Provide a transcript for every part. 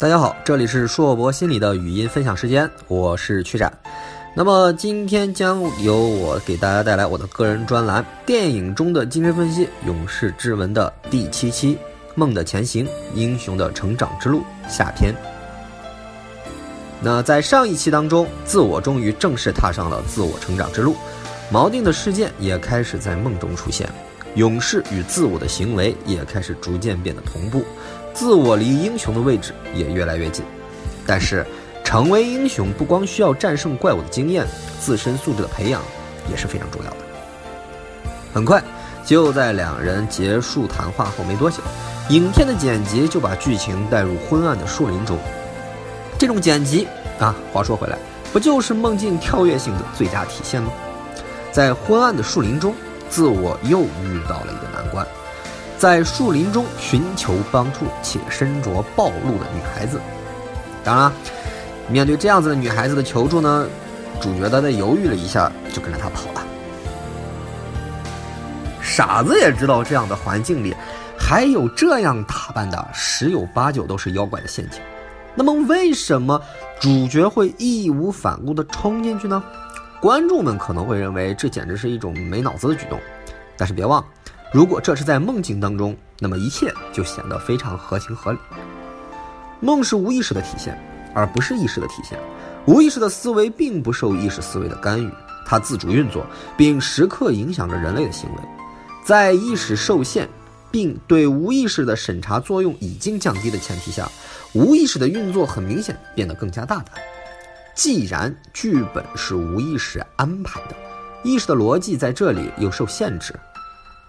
大家好，这里是硕博心理的语音分享时间，我是曲展。那么今天将由我给大家带来我的个人专栏《电影中的精神分析：勇士之吻》的第七期《梦的前行：英雄的成长之路》下篇。那在上一期当中，自我终于正式踏上了自我成长之路，锚定的事件也开始在梦中出现，勇士与自我的行为也开始逐渐变得同步。自我离英雄的位置也越来越近，但是成为英雄不光需要战胜怪物的经验，自身素质的培养也是非常重要的。很快，就在两人结束谈话后没多久，影片的剪辑就把剧情带入昏暗的树林中。这种剪辑啊，话说回来，不就是梦境跳跃性的最佳体现吗？在昏暗的树林中，自我又遇到了一个难关。在树林中寻求帮助且身着暴露的女孩子，当然了，面对这样子的女孩子的求助呢，主角他在犹豫了一下，就跟着她跑了。傻子也知道这样的环境里，还有这样打扮的，十有八九都是妖怪的陷阱。那么为什么主角会义无反顾地冲进去呢？观众们可能会认为这简直是一种没脑子的举动，但是别忘了。如果这是在梦境当中，那么一切就显得非常合情合理。梦是无意识的体现，而不是意识的体现。无意识的思维并不受意识思维的干预，它自主运作，并时刻影响着人类的行为。在意识受限，并对无意识的审查作用已经降低的前提下，无意识的运作很明显变得更加大胆。既然剧本是无意识安排的，意识的逻辑在这里又受限制。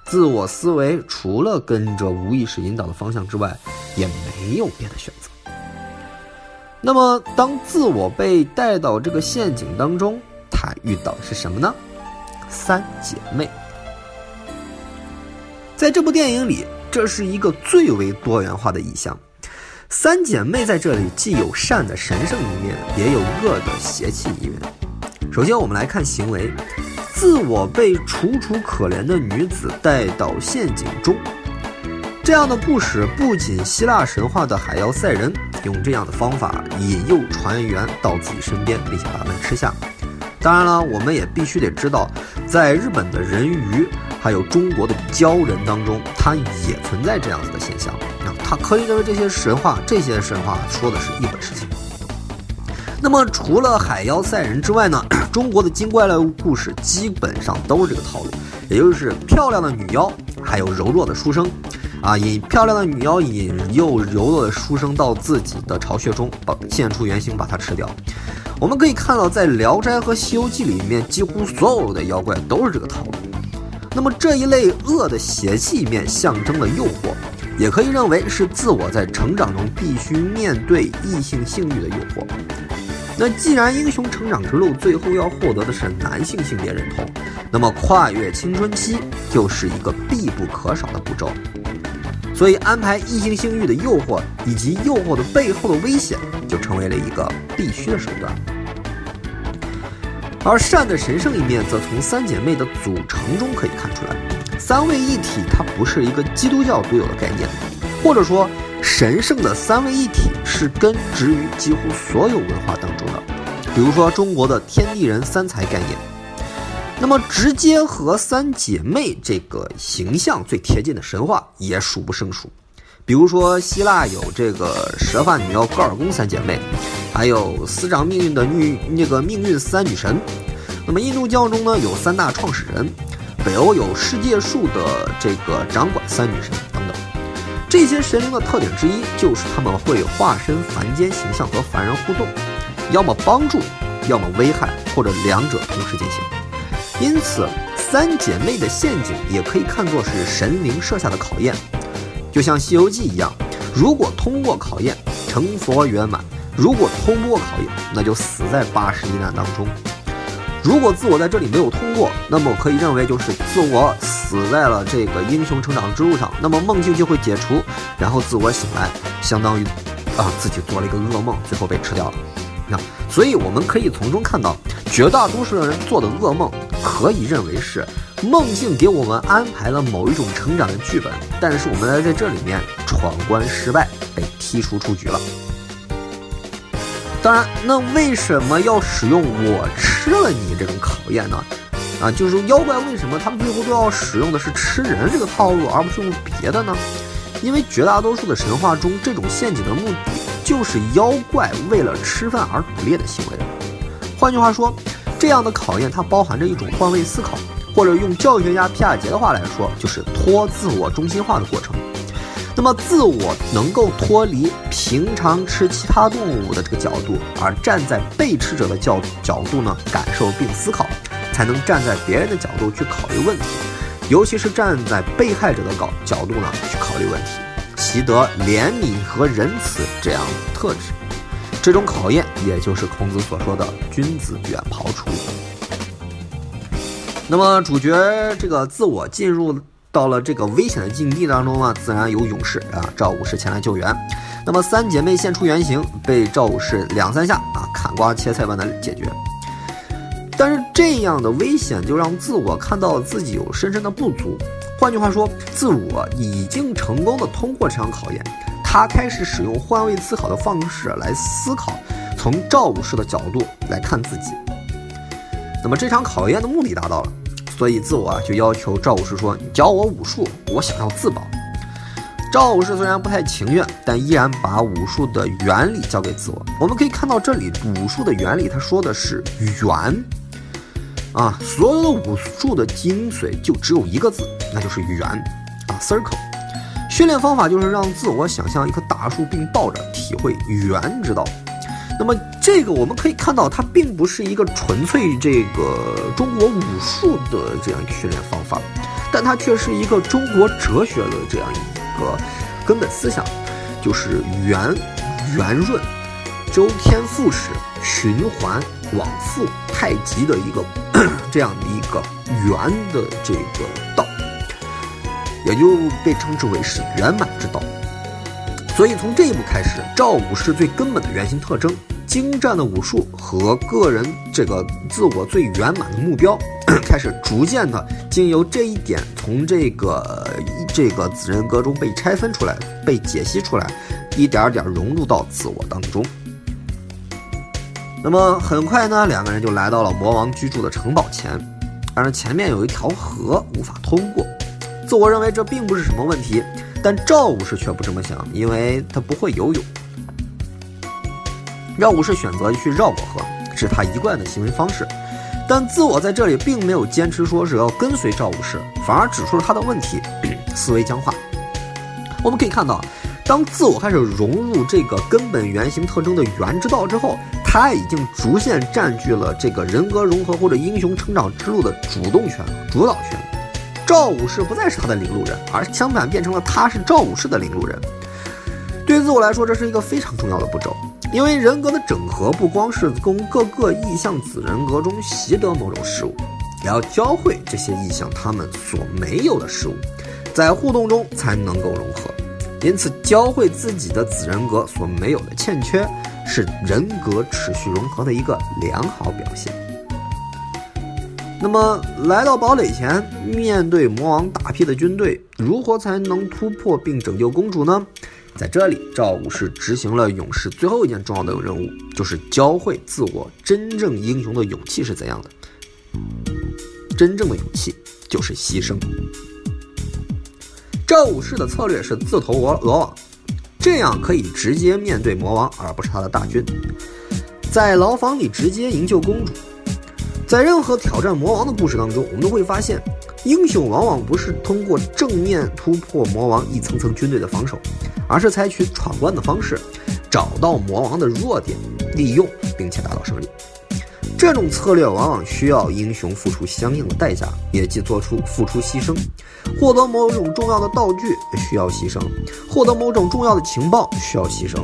自我思维除了跟着无意识引导的方向之外，也没有别的选择。那么，当自我被带到这个陷阱当中，他遇到的是什么呢？三姐妹。在这部电影里，这是一个最为多元化的意象。三姐妹在这里既有善的神圣一面，也有恶的邪气一面。首先，我们来看行为。自我被楚楚可怜的女子带到陷阱中，这样的故事不仅希腊神话的海妖赛人用这样的方法引诱船员到自己身边，并且把他们吃下。当然了，我们也必须得知道，在日本的人鱼还有中国的鲛人当中，它也存在这样子的现象。那它可以认为这些神话，这些神话说的是一本事情。那么除了海妖赛人之外呢？中国的精怪类故事基本上都是这个套路，也就是漂亮的女妖，还有柔弱的书生，啊，引漂亮的女妖引诱柔弱的书生到自己的巢穴中，把现出原形，把它吃掉。我们可以看到，在《聊斋》和《西游记》里面，几乎所有的妖怪都是这个套路。那么这一类恶的邪气面象征了诱惑，也可以认为是自我在成长中必须面对异性性欲的诱惑。那既然英雄成长之路最后要获得的是男性性别认同，那么跨越青春期就是一个必不可少的步骤。所以安排异性性欲的诱惑以及诱惑的背后的危险，就成为了一个必须的手段。而善的神圣一面，则从三姐妹的组成中可以看出来。三位一体，它不是一个基督教独有的概念，或者说。神圣的三位一体是根植于几乎所有文化当中的，比如说中国的天地人三才概念。那么直接和三姐妹这个形象最贴近的神话也数不胜数，比如说希腊有这个蛇发女妖戈尔宫三姐妹，还有司掌命运的女那个命运三女神。那么印度教中呢有三大创始人，北欧有世界树的这个掌管三女神等等。这些神灵的特点之一就是他们会化身凡间形象和凡人互动，要么帮助，要么危害，或者两者同时进行。因此，三姐妹的陷阱也可以看作是神灵设下的考验，就像《西游记》一样，如果通过考验，成佛圆满；如果通不过考验，那就死在八十一难当中。如果自我在这里没有通过，那么可以认为就是自我。死在了这个英雄成长之路上，那么梦境就会解除，然后自我醒来，相当于啊自己做了一个噩梦，最后被吃掉了。那所以我们可以从中看到，绝大多数的人做的噩梦，可以认为是梦境给我们安排了某一种成长的剧本，但是我们在这里面闯关失败，被踢出出局了。当然，那为什么要使用“我吃了你”这种考验呢？啊，就是说妖怪为什么他们最后都要使用的是吃人这个套路，而不是用别的呢？因为绝大多数的神话中，这种陷阱的目的就是妖怪为了吃饭而捕猎的行为。换句话说，这样的考验它包含着一种换位思考，或者用教育学家皮亚杰的话来说，就是脱自我中心化的过程。那么，自我能够脱离平常吃其他动物的这个角度，而站在被吃者的角角度呢，感受并思考，才能站在别人的角度去考虑问题。尤其是站在被害者的角角度呢去考虑问题，习得怜悯和仁慈这样的特质。这种考验，也就是孔子所说的“君子远庖厨”。那么，主角这个自我进入到了这个危险的境地当中呢，自然有勇士啊，赵武士前来救援。那么，三姐妹现出原形，被赵武士两三下啊砍瓜切菜般的解决。但是这样的危险就让自我看到了自己有深深的不足。换句话说，自我已经成功的通过这场考验，他开始使用换位思考的方式来思考，从赵武士的角度来看自己。那么这场考验的目的达到了，所以自我就要求赵武士说：“你教我武术，我想要自保。”赵武士虽然不太情愿，但依然把武术的原理交给自我。我们可以看到，这里武术的原理，他说的是“圆”。啊，所有的武术的精髓就只有一个字，那就是圆啊，circle。训练方法就是让自我想象一棵大树并抱着，体会圆之道。那么这个我们可以看到，它并不是一个纯粹这个中国武术的这样一个训练方法，但它却是一个中国哲学的这样一个根本思想，就是圆圆润、周天复始、循环往复、太极的一个。这样的一个 圆的这个道，也就被称之为是圆满之道。所以从这一步开始，赵武士最根本的原型特征、精湛的武术和个人这个自我最圆满的目标，开始逐渐的经由这一点，从这个这个子人格中被拆分出来、被解析出来，一点点融入到自我当中。那么很快呢，两个人就来到了魔王居住的城堡前，但是前面有一条河无法通过。自我认为这并不是什么问题，但赵武士却不这么想，因为他不会游泳。赵武士选择去绕过河，是他一贯的行为方式。但自我在这里并没有坚持说是要跟随赵武士，反而指出了他的问题：思维僵化。我们可以看到，当自我开始融入这个根本原型特征的原之道之后。他已经逐渐占据了这个人格融合或者英雄成长之路的主动权、主导权。赵武士不再是他的领路人，而相反变成了他是赵武士的领路人。对于自我来说，这是一个非常重要的步骤，因为人格的整合不光是从各个意象子人格中习得某种事物，也要教会这些意象他们所没有的事物，在互动中才能够融合。因此，教会自己的子人格所没有的欠缺。是人格持续融合的一个良好表现。那么，来到堡垒前，面对魔王大批的军队，如何才能突破并拯救公主呢？在这里，赵武士执行了勇士最后一件重要的任务，就是教会自我真正英雄的勇气是怎样的。真正的勇气就是牺牲。赵武士的策略是自投罗罗网。这样可以直接面对魔王，而不是他的大军，在牢房里直接营救公主。在任何挑战魔王的故事当中，我们都会发现，英雄往往不是通过正面突破魔王一层层军队的防守，而是采取闯关的方式，找到魔王的弱点，利用并且达到胜利。这种策略往往需要英雄付出相应的代价，也即做出付出牺牲。获得某种重要的道具需要牺牲，获得某种重要的情报需要牺牲，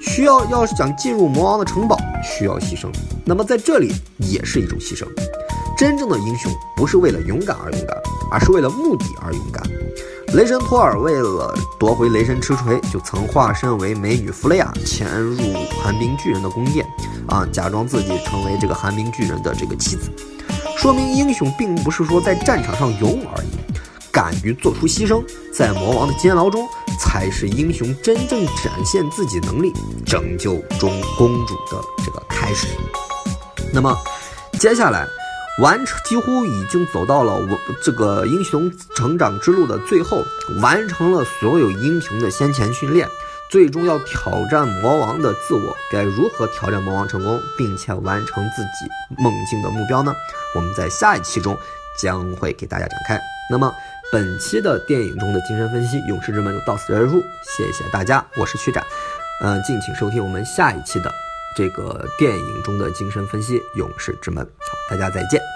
需要要是想进入魔王的城堡需要牺牲。那么在这里也是一种牺牲。真正的英雄不是为了勇敢而勇敢，而是为了目的而勇敢。雷神托尔为了夺回雷神之锤，就曾化身为美女弗雷亚，潜入寒冰巨人的宫殿，啊，假装自己成为这个寒冰巨人的这个妻子，说明英雄并不是说在战场上勇而已，敢于做出牺牲，在魔王的监牢中才是英雄真正展现自己能力、拯救中公主的这个开始。那么，接下来完成几乎已经走到了我这个英雄成长之路的最后，完成了所有英雄的先前训练。最终要挑战魔王的自我，该如何挑战魔王成功，并且完成自己梦境的目标呢？我们在下一期中将会给大家展开。那么本期的电影中的精神分析，勇士之门就到此结束，谢谢大家，我是曲展，嗯，敬请收听我们下一期的这个电影中的精神分析，勇士之门。好，大家再见。